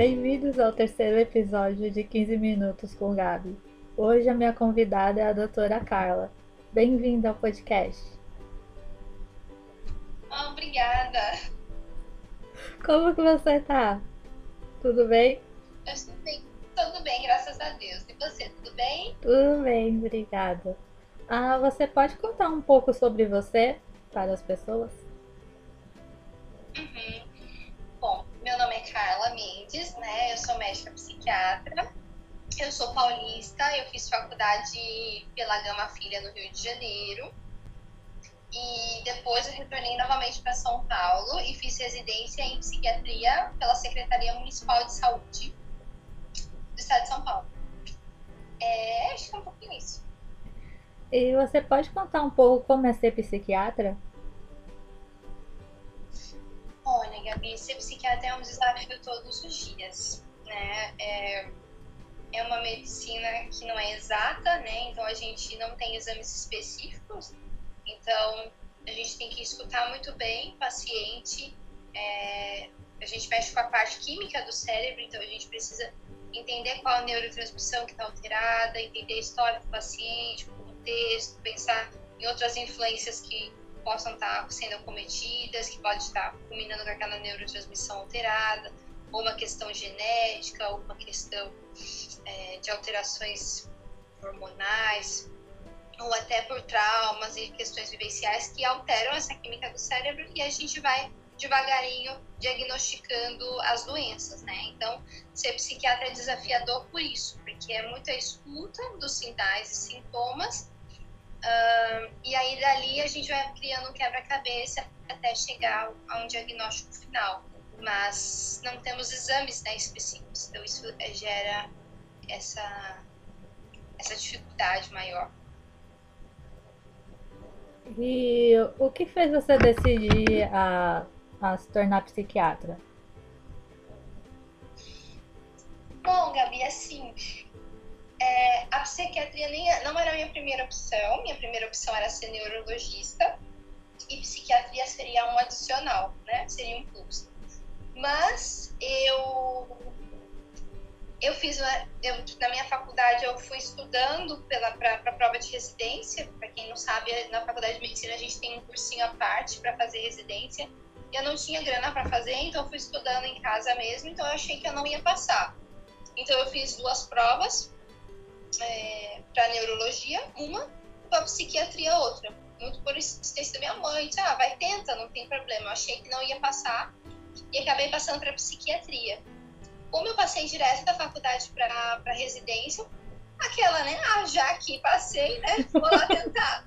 Bem-vindos ao terceiro episódio de 15 Minutos com Gabi. Hoje a minha convidada é a doutora Carla. Bem-vinda ao podcast. Ah, obrigada. Como que você tá? Tudo bem? Eu estou bem. Tudo bem, graças a Deus. E você, tudo bem? Tudo bem, obrigada. Ah, você pode contar um pouco sobre você para as pessoas? Mendes, né? Eu sou médica psiquiatra. Eu sou paulista, eu fiz faculdade pela Gama Filha no Rio de Janeiro. E depois eu retornei novamente para São Paulo e fiz residência em psiquiatria pela Secretaria Municipal de Saúde do Estado de São Paulo. É, acho que é um pouquinho isso. E você pode contar um pouco como é ser psiquiatra? Gabi, ser psiquiatra é um desafio todos os dias, né? É, é uma medicina que não é exata, né? Então a gente não tem exames específicos. Então a gente tem que escutar muito bem o paciente. É, a gente mexe com a parte química do cérebro, então a gente precisa entender qual a neurotransmissão que está alterada, entender a história do paciente, o contexto, pensar em outras influências que possam estar sendo cometidas, que pode estar culminando com aquela neurotransmissão alterada, ou uma questão genética, ou uma questão é, de alterações hormonais, ou até por traumas e questões vivenciais que alteram essa química do cérebro e a gente vai devagarinho diagnosticando as doenças, né? Então, ser psiquiatra é desafiador por isso, porque é muita escuta dos sinais e sintomas Uh, e aí dali a gente vai criando um quebra-cabeça até chegar a um diagnóstico final. Mas não temos exames né, específicos, então isso gera essa, essa dificuldade maior. E o que fez você decidir a, a se tornar psiquiatra? Bom, Gabi, assim, é, a psiquiatria nem, é, não era a minha primeira opção. Minha primeira opção era ser neurologista e psiquiatria seria um adicional, né? Seria um plus. Mas eu eu fiz eu, na minha faculdade eu fui estudando pela para prova de residência. Para quem não sabe, na faculdade de medicina a gente tem um cursinho à parte para fazer residência. Eu não tinha grana para fazer, então eu fui estudando em casa mesmo. Então eu achei que eu não ia passar. Então eu fiz duas provas é, para neurologia, uma, para psiquiatria, outra. Muito por insistência da minha mãe, disse, ah, vai, tenta, não tem problema. Eu achei que não ia passar e acabei passando para psiquiatria. Como eu passei direto da faculdade para residência, aquela, né, ah, já que passei, né, vou lá tentar.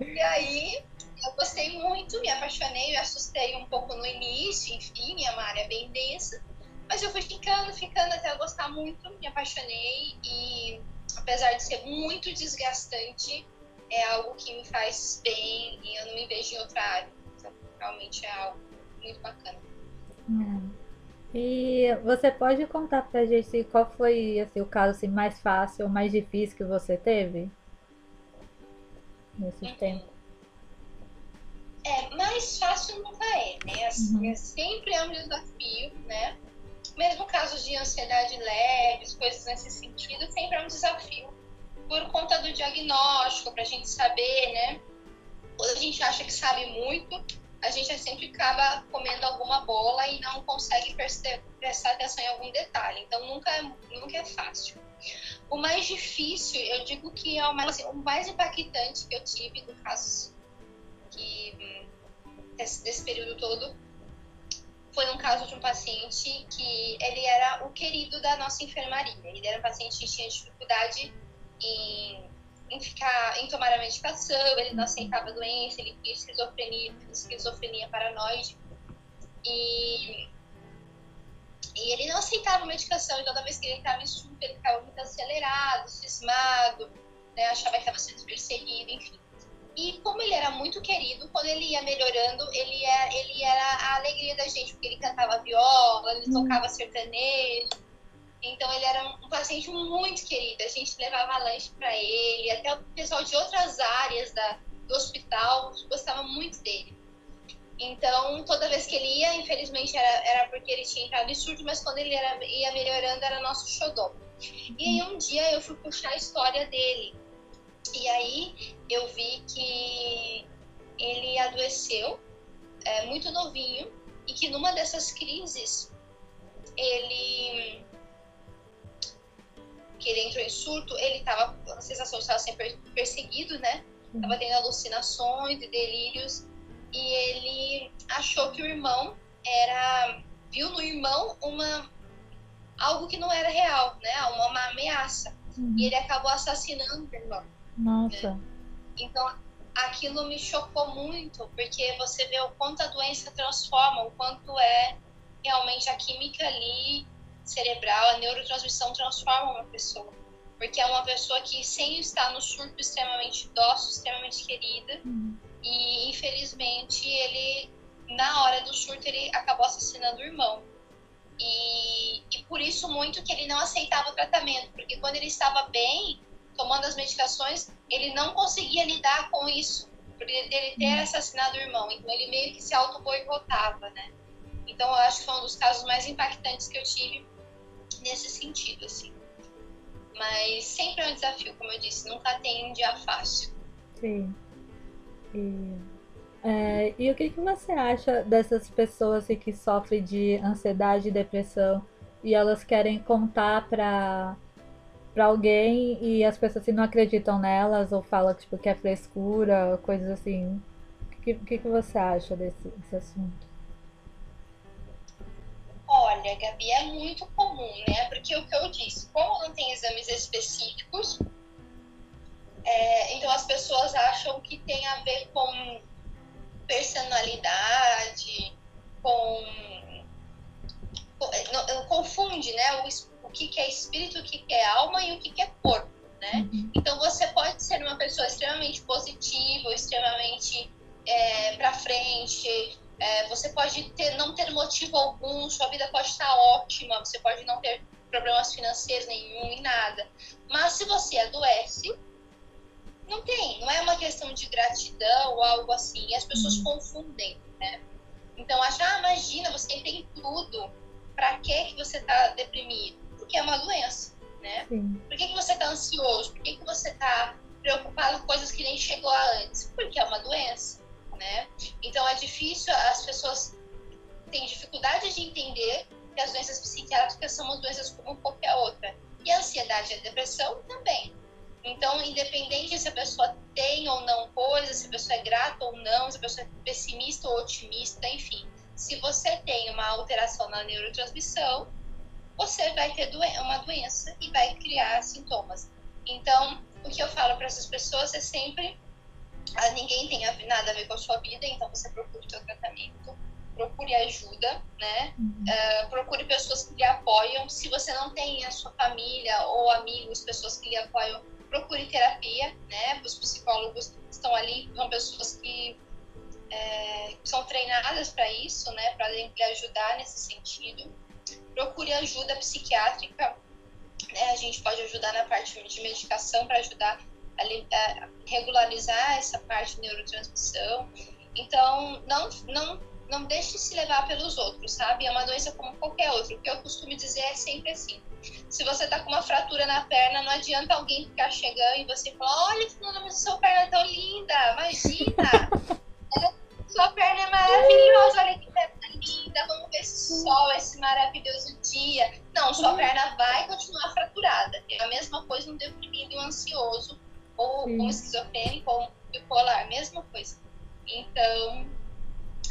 e aí, eu gostei muito, me apaixonei, me assustei um pouco no início, enfim, minha área é bem densa, mas eu fui ficando, ficando até eu gostar muito, me apaixonei e apesar de ser muito desgastante, é algo que me faz bem e eu não me vejo em outra área. Então, realmente é algo muito bacana. Hum. E você pode contar pra gente qual foi assim, o caso assim, mais fácil ou mais difícil que você teve nesse uhum. tempo? É, mais fácil nunca é, né? Assim, uhum. É sempre é um desafio, né? Mesmo casos de ansiedade leves, coisas nesse sentido, sempre é um desafio por conta do diagnóstico, para a gente saber, né? Quando a gente acha que sabe muito, a gente sempre acaba comendo alguma bola e não consegue prestar atenção em algum detalhe. Então, nunca é, nunca é fácil. O mais difícil, eu digo que é o mais, assim, o mais impactante que eu tive no caso que, hum, desse, desse período todo foi um caso de um paciente que ele era o querido da nossa enfermaria. Ele era um paciente que tinha dificuldade em, em ficar, em tomar a medicação, ele não aceitava a doença, ele tinha esquizofrenia, esquizofrenia paranoide. E, e ele não aceitava a medicação, e toda vez que ele estava em surto, ele ficava muito acelerado, cismado, né, achava que estava sendo perseguido, enfim. E como ele era muito querido, quando ele ia melhorando, ele era, é, ele era a alegria da gente, porque ele cantava viola, ele hum. tocava sertanejo. Então ele era um paciente muito querido. A gente levava lanche para ele, até o pessoal de outras áreas da, do hospital gostava muito dele. Então, toda vez que ele ia, infelizmente, era, era porque ele tinha entrado em surto, mas quando ele era, ia melhorando, era nosso xodó. E aí, um dia eu fui puxar a história dele. E aí, eu vi que ele adoeceu, é, muito novinho, e que numa dessas crises, ele que ele entrou em surto, ele estava com a sensação de estar sempre perseguido, né? Tava tendo alucinações e delírios e ele achou que o irmão era viu no irmão uma algo que não era real, né? Uma, uma ameaça. Uhum. E ele acabou assassinando o irmão. Nossa. Né? Então aquilo me chocou muito, porque você vê o quanto a doença transforma, o quanto é realmente a química ali cerebral, a neurotransmissão transforma uma pessoa. Porque é uma pessoa que, sem estar no surto extremamente dócil, extremamente querida, uhum. e infelizmente ele, na hora do surto, ele acabou assassinando o irmão. E, e por isso muito que ele não aceitava o tratamento, porque quando ele estava bem, tomando as medicações, ele não conseguia lidar com isso, por ele ter uhum. assassinado o irmão. Então ele meio que se auto-boicotava, né? Então eu acho que foi um dos casos mais impactantes que eu tive nesse sentido, assim. Mas sempre é um desafio, como eu disse, nunca tem um dia fácil. Sim. E, é, e o que, que você acha dessas pessoas que sofrem de ansiedade e depressão e elas querem contar para para alguém e as pessoas assim, não acreditam nelas ou falam tipo, que é frescura, coisas assim. O que, que, que você acha desse, desse assunto? Olha, Gabi, é muito comum, né? Porque o que eu disse, como não tem exames específicos, é, então as pessoas acham que tem a ver com personalidade, com. com não, confunde, né? O, que, que é espírito, o que, que é alma e o que, que é corpo, né? Uhum. Então você pode ser uma pessoa extremamente positiva, extremamente é, para frente, é, você pode ter, não ter motivo algum, sua vida pode estar ótima, você pode não ter problemas financeiros nenhum e nada. Mas se você adoece, não tem, não é uma questão de gratidão ou algo assim. As pessoas uhum. confundem, né? Então acham, ah, imagina, você tem tudo. Pra que que você tá deprimido? Porque é uma doença, né? Sim. Por que, que você tá ansioso? Por que, que você tá preocupado com coisas que nem chegou antes? Porque é uma doença né? Então é difícil, as pessoas têm dificuldade de entender que as doenças psiquiátricas são umas doenças como qualquer outra. E a ansiedade e a depressão também. Então, independente se a pessoa tem ou não coisa, se a pessoa é grata ou não, se a pessoa é pessimista ou otimista, enfim. Se você tem uma alteração na neurotransmissão, você vai ter uma doença e vai criar sintomas. Então, o que eu falo para essas pessoas é sempre ah, ninguém tem nada a ver com a sua vida, então você procure o seu tratamento, procure ajuda, né? Uhum. Uh, procure pessoas que lhe apoiam. Se você não tem a sua família ou amigos, pessoas que lhe apoiam, procure terapia, né? Os psicólogos estão ali, são pessoas que é, são treinadas para isso, né? Para lhe ajudar nesse sentido. Procure ajuda psiquiátrica, né? A gente pode ajudar na parte de medicação para ajudar a, regularizar essa parte de neurotransmissão. Então, não, não, não deixe se levar pelos outros, sabe? É uma doença como qualquer outra. O que eu costumo dizer é sempre assim. Se você tá com uma fratura na perna, não adianta alguém ficar chegando e você falar, olha, Fernanda, sua perna é tão linda, imagina! sua perna vai continuar fraturada. É a mesma coisa no deprimido e um ansioso ou Sim. um esquizofrênico ou um bipolar, mesma coisa. Então,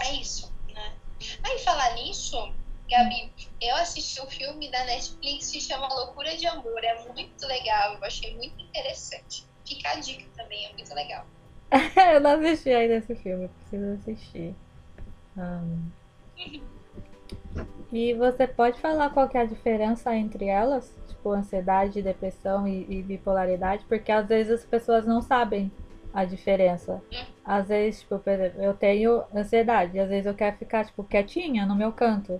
é isso, né? Aí, falar nisso, Gabi, eu assisti um filme da Netflix que se chama Loucura de Amor, é muito legal, eu achei muito interessante. Fica a dica também, é muito legal. eu não assisti ainda esse filme, preciso assistir. Um... e você pode falar qual é a diferença entre elas? tipo ansiedade, depressão e, e, bipolaridade, porque às vezes as pessoas não sabem a diferença. Às vezes, tipo, por exemplo, eu tenho ansiedade, às vezes eu quero ficar, tipo, quietinha no meu canto.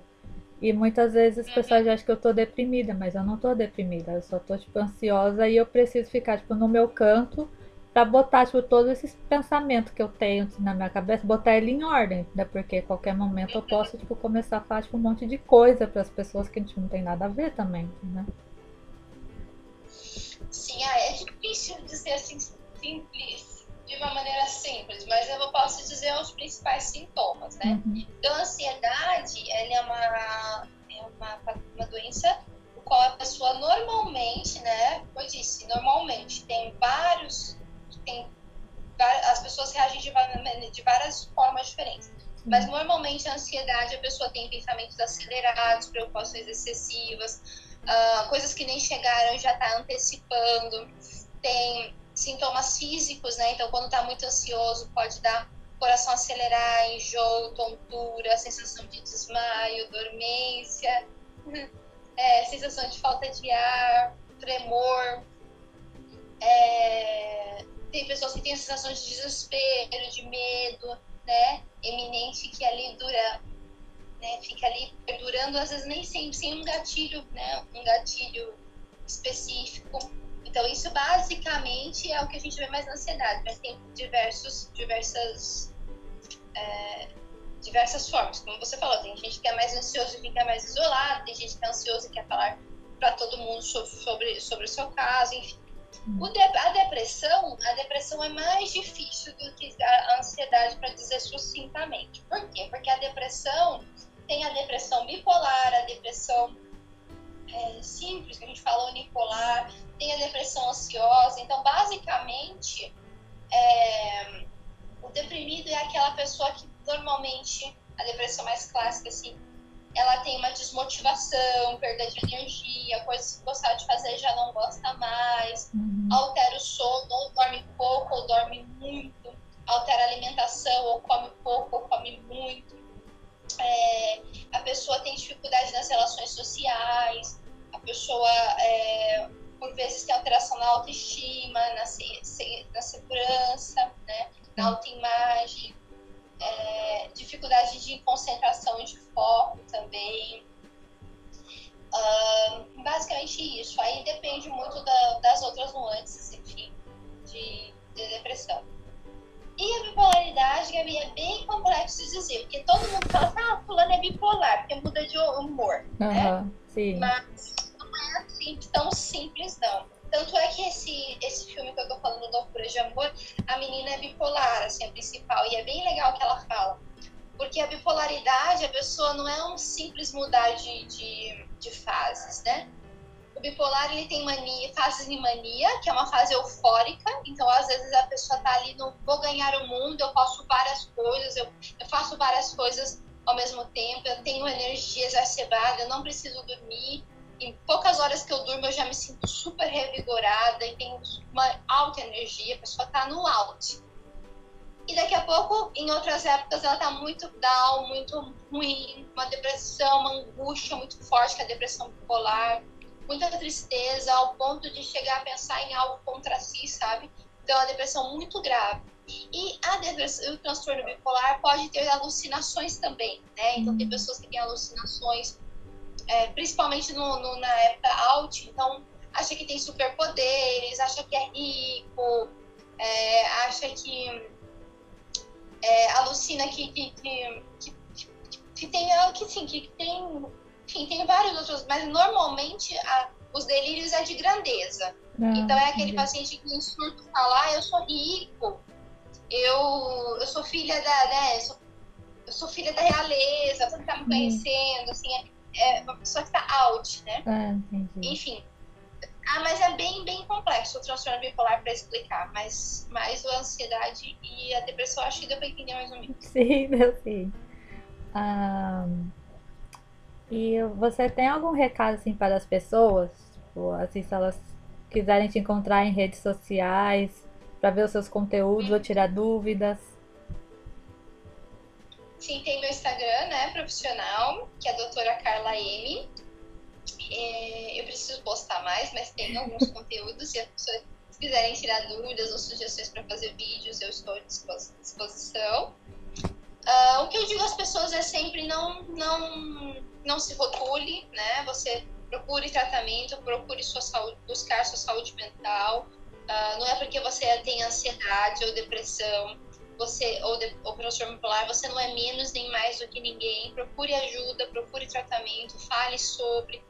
E muitas vezes as pessoas acham que eu tô deprimida, mas eu não tô deprimida, eu só tô, tipo, ansiosa e eu preciso ficar, tipo, no meu canto, para botar tipo, todos esses pensamentos que eu tenho assim, na minha cabeça, botar ele em ordem, né? Porque a qualquer momento eu posso tipo, começar a falar tipo, um monte de coisa para as pessoas que a gente não tem nada a ver também, né? Sim, ah, é difícil dizer assim simples, de uma maneira simples, mas eu posso dizer os principais sintomas, né? Uhum. Então, a ansiedade, ela é uma, é uma, uma doença qual a pessoa normalmente, né, como eu disse, normalmente tem vários tem as pessoas reagem de, de várias formas diferentes. Mas normalmente a ansiedade, a pessoa tem pensamentos acelerados, preocupações excessivas, uh, coisas que nem chegaram já está antecipando, tem sintomas físicos, né? Então, quando está muito ansioso, pode dar coração acelerar, enjoo, tontura, sensação de desmaio, dormência, é, sensação de falta de ar, tremor. É, tem pessoas que têm a sensação de desespero, de medo, né? Eminente que ali dura, né? Fica ali perdurando, às vezes nem sempre sem um gatilho, né? Um gatilho específico. Então isso basicamente é o que a gente vê mais na ansiedade, mas tem diversos, diversas, é, diversas formas. Como você falou, tem gente que é mais ansioso e fica mais isolado, tem gente que é ansioso e quer falar para todo mundo sobre, sobre o seu caso, enfim. De, a depressão, a depressão é mais difícil do que a ansiedade para dizer sucintamente. Por quê? Porque a depressão tem a depressão bipolar, a depressão é, simples, que a gente fala unipolar, tem a depressão ansiosa. Então, basicamente, é, o deprimido é aquela pessoa que normalmente, a depressão mais clássica, assim, ela tem uma desmotivação, perda de energia, coisas que gostava de fazer já não gosta mais, uhum. altera o sono, ou dorme pouco ou dorme muito, altera a alimentação, ou come pouco ou come muito. É, a pessoa tem dificuldade nas relações sociais, a pessoa, é, por vezes, tem alteração na autoestima, na, se, na segurança, né, na uhum. autoimagem é, dificuldade de concentração e de foco também. Uh, basicamente isso. Aí depende muito da, das outras nuances, enfim, de, de, depressão. E a bipolaridade, Gabi, é bem complexo de dizer, porque todo mundo fala assim, ah, fulano é bipolar, porque muda de humor, uhum, né? Sim. Mas não é assim tão simples, não. Tanto é que esse, esse filme que eu tô falando, Loucura de Amor, a menina é bipolar, assim, a principal. E é bem legal que ela fala. Porque a bipolaridade, a pessoa não é um simples mudar de, de, de fases, né? O bipolar, ele tem mania, fases de mania, que é uma fase eufórica. Então, às vezes, a pessoa tá ali no vou ganhar o mundo, eu posso várias coisas, eu, eu faço várias coisas ao mesmo tempo, eu tenho energia exacerbada, eu não preciso dormir em poucas horas que eu durmo eu já me sinto super revigorada e tenho uma alta energia, a pessoa tá no alto. E daqui a pouco, em outras épocas, ela tá muito down, muito ruim, uma depressão, uma angústia muito forte, que é a depressão bipolar, muita tristeza, ao ponto de chegar a pensar em algo contra si, sabe? Então, é uma depressão muito grave. E a depressão, o transtorno bipolar pode ter alucinações também, né? Então, tem pessoas que têm alucinações é, principalmente no, no, na época alt, então acha que tem superpoderes, acha que é rico, é, acha que é, alucina que, que, que, que, que tem que sim, que tem, enfim, tem vários outros, mas normalmente a, os delírios é de grandeza. Ah, então é aquele paciente que em surto fala, ah, eu sou rico, eu, eu sou filha da, né, eu sou, eu sou filha da realeza, você tá me conhecendo, assim, é, uma pessoa que está out, né? Ah, Enfim. Ah, mas é bem, bem complexo o transtorno bipolar para explicar, mas, mas a ansiedade e a depressão acho que deu para entender mais ou menos. Sim, deu sim. Ah, e você tem algum recado assim para as pessoas? Tipo, assim, se elas quiserem te encontrar em redes sociais para ver os seus conteúdos ou tirar dúvidas? Sim, tem meu Instagram, né, profissional, que é a doutora Carla M. É, eu preciso postar mais, mas tem alguns conteúdos. Se as pessoas quiserem tirar dúvidas ou sugestões para fazer vídeos, eu estou à disposição. Uh, o que eu digo às pessoas é sempre não, não, não se rotule, né? Você procure tratamento, procure sua saúde, buscar sua saúde mental, Uh, não é porque você tem ansiedade ou depressão, você ou, de, ou transtorno bipolar, você não é menos nem mais do que ninguém. Procure ajuda, procure tratamento, fale sobre,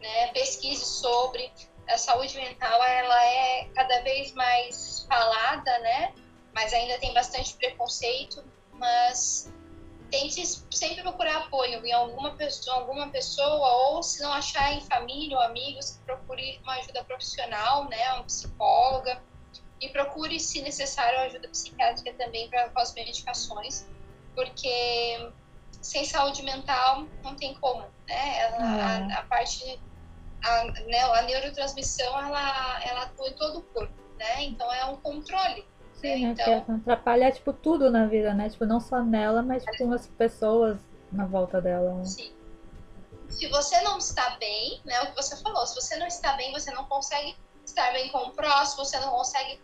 né, pesquise sobre. A saúde mental ela é cada vez mais falada, né? Mas ainda tem bastante preconceito, mas tente sempre procurar apoio em alguma pessoa, alguma pessoa, ou se não achar em família ou amigos, procure uma ajuda profissional, né, um psicóloga, e procure, se necessário, ajuda psiquiátrica também para com as medicações, porque sem saúde mental não tem como, né? Ela, a, é. a, parte, a, né, a neurotransmissão, ela, ela atua em todo o corpo, né? Então é um controle Sim, né? então... que atrapalha, tipo, tudo na vida, né? Tipo, não só nela, mas tipo, umas pessoas na volta dela. Né? Sim. Se você não está bem, né? O que você falou, se você não está bem, você não consegue estar bem com o próximo, você não consegue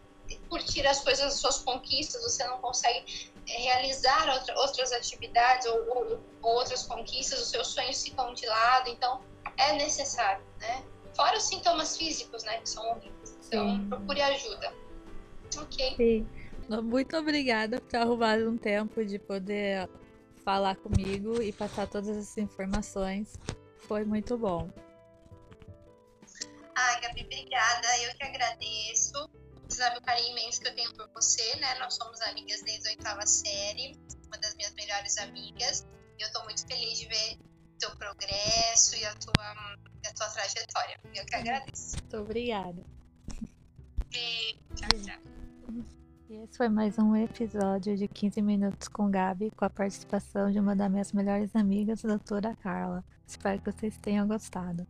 curtir as coisas, as suas conquistas, você não consegue eh, realizar outra, outras atividades ou, ou, ou, outras conquistas, os seus sonhos ficam de lado, então é necessário, né? Fora os sintomas físicos, né, que são horríveis. Então, Sim. procure ajuda. Ok. Sim. Muito obrigada por ter arrumado um tempo de poder falar comigo e passar todas essas informações. Foi muito bom. Ai, Gabi, obrigada. Eu que agradeço. O carinho imenso que eu tenho por você, né? Nós somos amigas desde a oitava série, uma das minhas melhores amigas. E eu tô muito feliz de ver teu progresso e a tua, a tua trajetória. Eu que agradeço. Muito obrigada. E tchau, tchau. E esse foi mais um episódio de 15 minutos com Gabi, com a participação de uma das minhas melhores amigas, a doutora Carla. Espero que vocês tenham gostado.